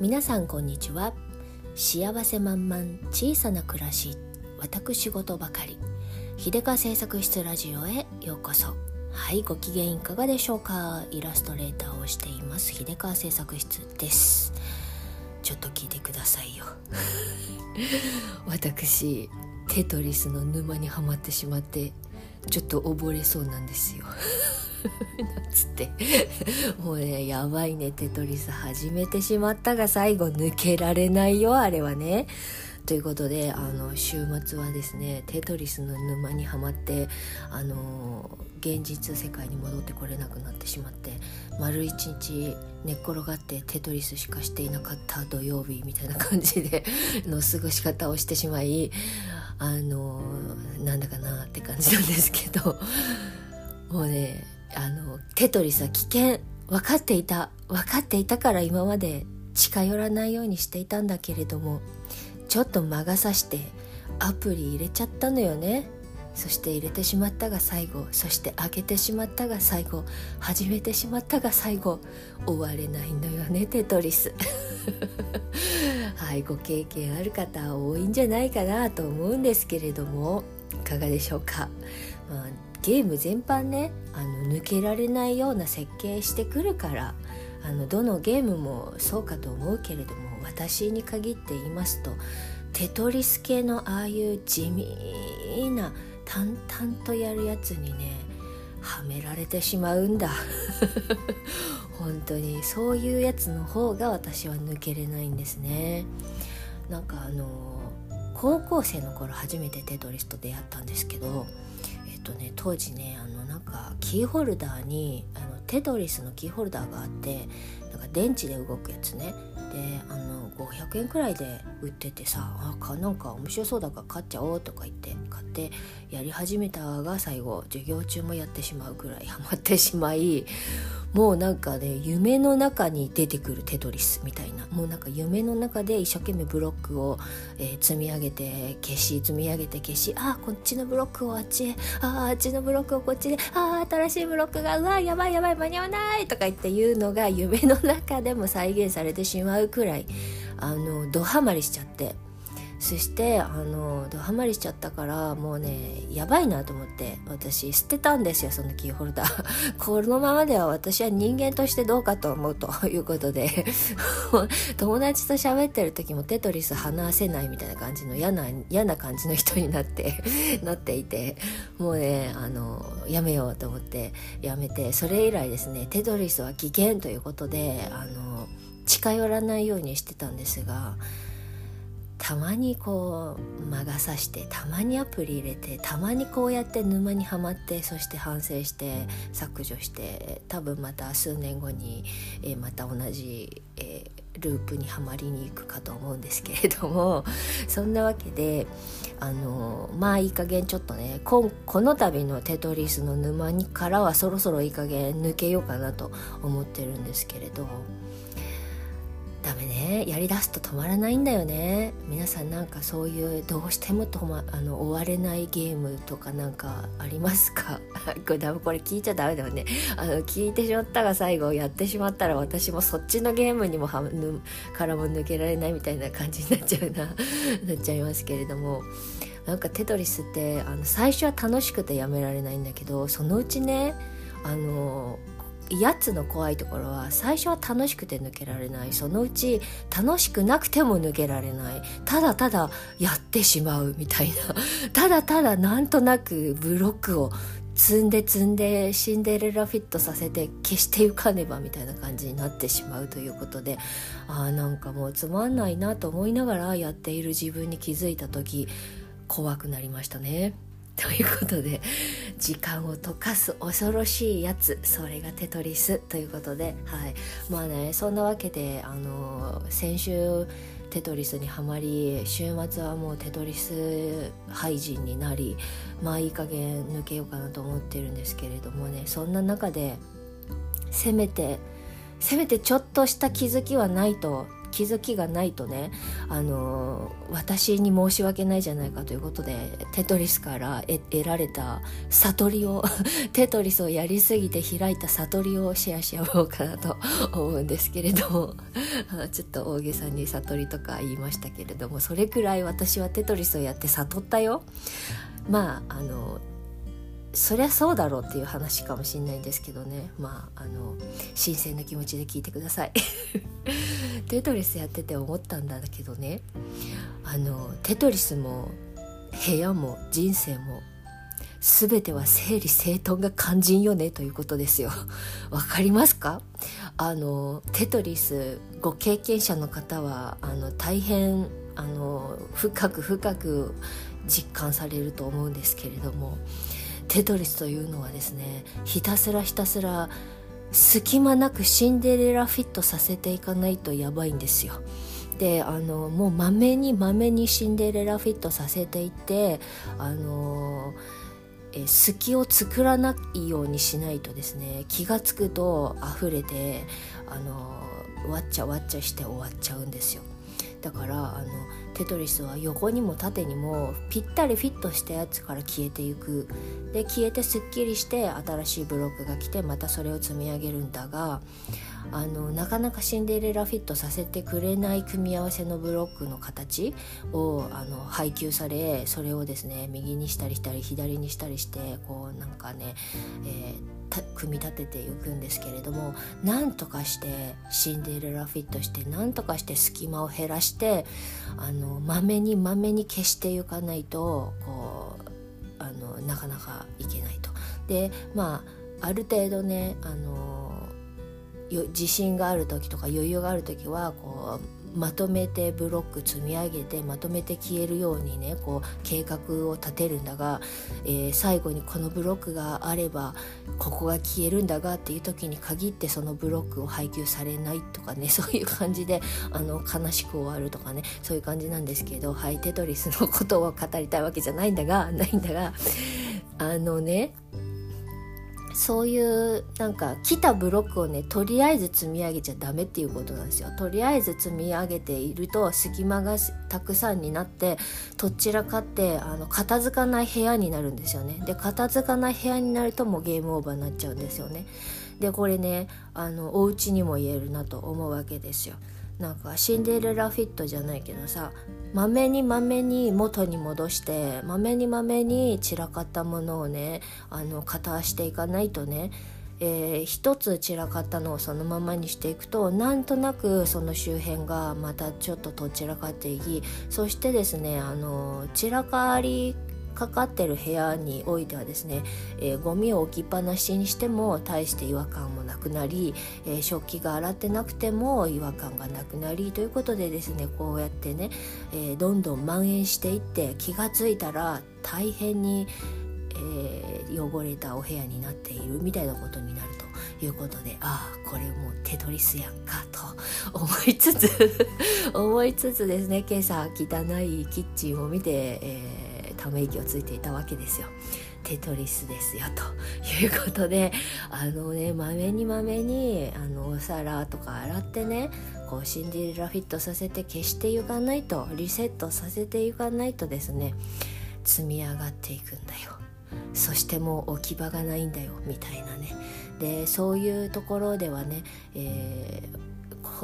皆さんこんにちは。幸せ満々小さな暮らし私事ばかり。秀川製作室ラジオへようこそ。はいご機嫌いかがでしょうか。イラストレーターをしています秀川製作室です。ちょっと聞いてくださいよ。私テトリスの沼にはまってしまってちょっと溺れそうなんですよ。つって。もうねやばいねテトリス始めてしまったが最後抜けられないよあれはね。ということであの週末はですねテトリスの沼にはまってあの現実世界に戻ってこれなくなってしまって丸一日寝っ転がってテトリスしかしていなかった土曜日みたいな感じでの過ごし方をしてしまいあのなんだかなって感じなんですけど。もうねあのテトリスは危険。分かっていた分かっていたから今まで近寄らないようにしていたんだけれどもちょっと魔が差してアプリ入れちゃったのよね。そして入れてしまったが最後そして開けてしまったが最後始めてしまったが最後終われないのよねテトリス。はいご経験ある方多いんじゃないかなと思うんですけれども。いかがでしょうか、まあ、ゲーム全般ねあの抜けられないような設計してくるからあのどのゲームもそうかと思うけれども私に限って言いますとテトリス系のああいう地味な淡々とやるやつにねはめられてしまうんだ。本当にそういうやつの方が私は抜けれないんですね。なんかあの高校生の頃初めてテトリスと出会ったんですけどえっとね当時ねあのなんかキーホルダーにあのテトリスのキーホルダーがあってなんか電池で動くやつね。であの500円くらいで売っててさあかなんか面白そうだから買っちゃおうとか言って買ってやり始めたが最後授業中もやってしまうくらいハマってしまいもうなんかね夢の中に出てくるテトリスみたいなもうなんか夢の中で一生懸命ブロックを、えー、積み上げて消し積み上げて消しあこっちのブロックをあっちへああっちのブロックをこっちでああ新しいブロックがうわやばいやばい間に合わないとか言って言うのが夢の中でも再現されてしまうくらいあのドハマりしちゃって。そしてあのドハマりしちゃったからもうねやばいなと思って私捨てたんですよそのキーホルダー。このままでは私は人間としてどうかと思うということで。友達と喋ってる時もテトリス話せないみたいな感じの嫌な嫌な感じの人になって なっていて。もうねあのやめようと思ってやめて。それ以来ですねテトリスは危険ということであの近寄らないようにしてたんですがたまにこう魔が差してたまにアプリ入れてたまにこうやって沼にはまってそして反省して削除して多分また数年後に、えー、また同じ、えー、ループにはまりに行くかと思うんですけれども そんなわけであのまあいい加減ちょっとねここの度のテトリスの沼にからはそろそろいい加減抜けようかなと思ってるんですけれど。ダメね。やりだすと止まらないんだよね。皆さんなんかそういうどうしても止、ま、あの終われないゲームとかなんかありますか？これこれ聞いちゃダメだよね。あの聞いてしまったが最後やってしまったら私もそっちのゲームにもはぬからも抜けられないみたいな感じになっちゃうな。なっちゃいますけれども。なんかテトリスってあの最初は楽しくてやめられないんだけどそのうちねあのやつの怖いところは最初は楽しくて抜けられない。そのうち楽しくなくても抜けられない。ただただやってしまうみたいな。ただただなんとなくブロックを積んで積んでシンデレラフィットさせて消してゆかねばみたいな感じになってしまうということで。ああなんかもうつまんないなと思いながらやっている自分に気づいた時怖くなりましたね。ということで時間を溶かす恐ろしいやつそれがテトリスということではい。まあねそんなわけであの先週テトリスにはまり週末はもうテトリス廃人になりまあいい加減抜けようかなと思ってるんですけれどもねそんな中でせめてせめてちょっとした気づきはないと気づきがないとねあの私に申し訳ないじゃないかということでテトリスから得られた悟りを テトリスをやりすぎて開いた悟りをシェアし合おうかなと思うんですけれども ちょっと大げさに悟りとか言いましたけれどもそれくらい私はテトリスをやって悟ったよ。まああのそりゃそうだろうっていう話かもしれないんですけどね。まああの新鮮な気持ちで聞いてください。テトリスやってて思ったんだけどね。あのテトリスも部屋も人生も全ては整理整頓が肝心よねということですよ。わかりますか？あのテトリスご経験者の方はあの大変あの深く深く実感されると思うんですけれどもテトリスというのはですねひたすらひたすら隙間なくシンデレラフィットさせていかないとやばいんですよ。であのもうまめにまめにシンデレラフィットさせていってあのえ隙を作らないようにしないとですね気が付くと溢れてあのわっちゃわっちゃして終わっちゃうんですよ。だからあのテトリスは横にも縦にもぴったりフィットしたやつから消えていく。で消えてすっきりして新しいブロックが来てまたそれを積み上げるんだがあのなかなかシンデレラフィットさせてくれない組み合わせのブロックの形をあの配給されそれをですね右にしたりしたり左にしたりしてこうなんかね、えー、組み立てていくんですけれどもなんとかしてシンデレラフィットしてなんとかして隙間を減らしてあのまめにまめに消していかないとこうあのなかなかいけないと。でまあある程度ねあの自信がある時とか余裕がある時はこうまとめてブロック積み上げてまとめて消えるようにねこう計画を立てるんだが、えー、最後にこのブロックがあればここが消えるんだがっていう時に限ってそのブロックを配給されないとかね そういう感じであの悲しく終わるとかねそういう感じなんですけどはいテトリスのことを語りたいわけじゃないんだがないんだがあのねそういうなんか来たブロックをねとりあえず積み上げちゃダメっていうことなんですよ。とりあえず積み上げていると隙間がたくさんになってとっちらかってあの片付かない部屋になるんですよね。で片付かない部屋になるともうゲームオーバーになっちゃうんですよね。でこれねあのお家にも言えるなと思うわけですよ。なんかシンデレラフィットじゃないけどさまめにまめに元に戻してまめにまめに散らかったものをねあの片していかないとねえー、一つ散らかったのをそのままにしていくとなんとなくその周辺がまたちょっとと散らかっていきそしてですねあの散らかりかかってる部屋においてはですね、えー、ゴミを置きっぱなしにしても大して違和感もなくなり、えー、食器が洗ってなくても違和感がなくなりということでですねこうやってね、えー、どんどん蔓延していって気が付いたら大変に、え汚れたお部屋になっているみたいなことになるということでああこれもうテトリスやんかと思いつつ思いつつですね今朝汚いキッチンを見て、えーため息をついていたわけですよ。テトリスですよということで あのねまめにまめにあのお皿とか洗ってねこうシンデレラフィットさせて消していかないとリセットさせていかないとですね積み上がっていくんだよそしてもう置き場がないんだよみたいなねでそういうところではね、えー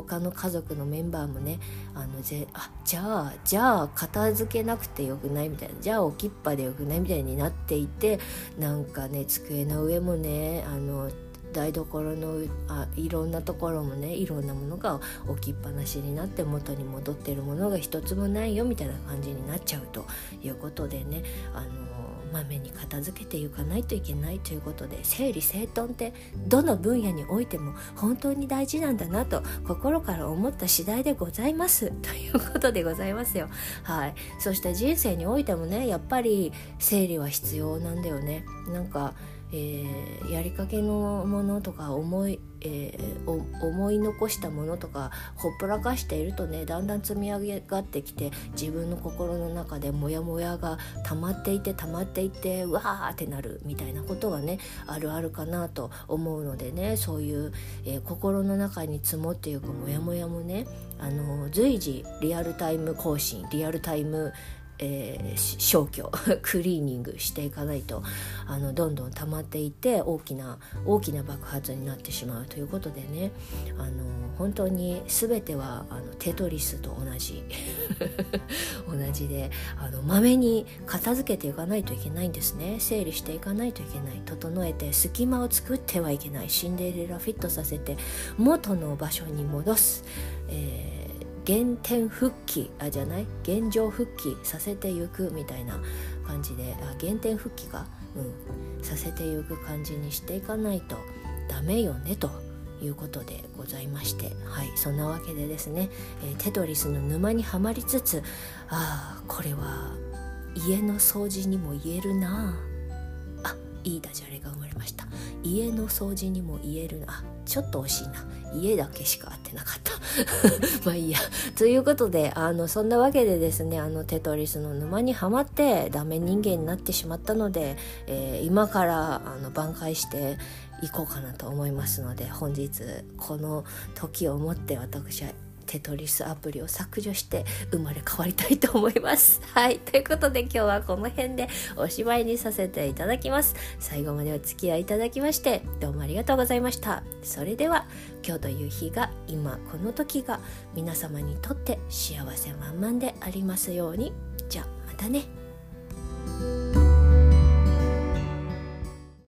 他の家族のメンバーもねあのぜあじゃあじゃあ片付けなくてよくないみたいな。じゃあ置きっぱでよくないみたいになっていてなんかね机の上もねあの台所のあいろんなところもねいろんなものが置きっぱなしになって元に戻ってるものが一つもないよみたいな感じになっちゃうということでねあのまめに片付けていかないといけないということで整理整頓ってどの分野においても本当に大事なんだなと心から思った次第でございます。ということでございますよ。はい。そして人生においてもねやっぱり整理は必要なんだよね。なんかえー、やりかけのものとか思い、えー、思い残したものとかほっぽらかしているとねだんだん積み上がってきて自分の心の中でモヤモヤが溜まっていて溜まっていってうわーってなるみたいなことがねあるあるかなと思うのでねそういう、えー、心の中に積もっていくモヤモヤもねあの随時リアルタイム更新リアルタイムえー、消去 クリーニングしていかないとあのどんどん溜まっていって大きな大きな爆発になってしまうということでね。あの本当に全てはあのテトリスと同じ 同じでまめに片付けていかないといけないんですね。整理していかないといけない。整えて隙間を作ってはいけない。シンデレラフィットさせて元の場所に戻す、えー原点復帰あじゃない？現状復帰させていくみたいな感じであ原点復帰か、うん、させていく感じにしていかないとダメよねということでございましてはいそんなわけでですね、えー、テトリスの沼にはまりつつああこれは家の掃除にも言えるなあ。いいダジャレが生まれました。家の掃除にも言えるな。ちょっと惜しいな。家だけしか合ってなかった。まあいいや。ということであのそんなわけでですねあのテトリスの沼にはまってダメ人間になってしまったので、えー、今からあの挽回していこうかなと思いますので本日この時をもって私はテトリスアプリを削除して生まれ変わりたいと思います。はい。ということで今日はこの辺でおしまいにさせていただきます。最後までお付き合いいただきましてどうもありがとうございました。それでは今日という日が今この時が皆様にとって幸せ満々でありますように。じゃあまたね。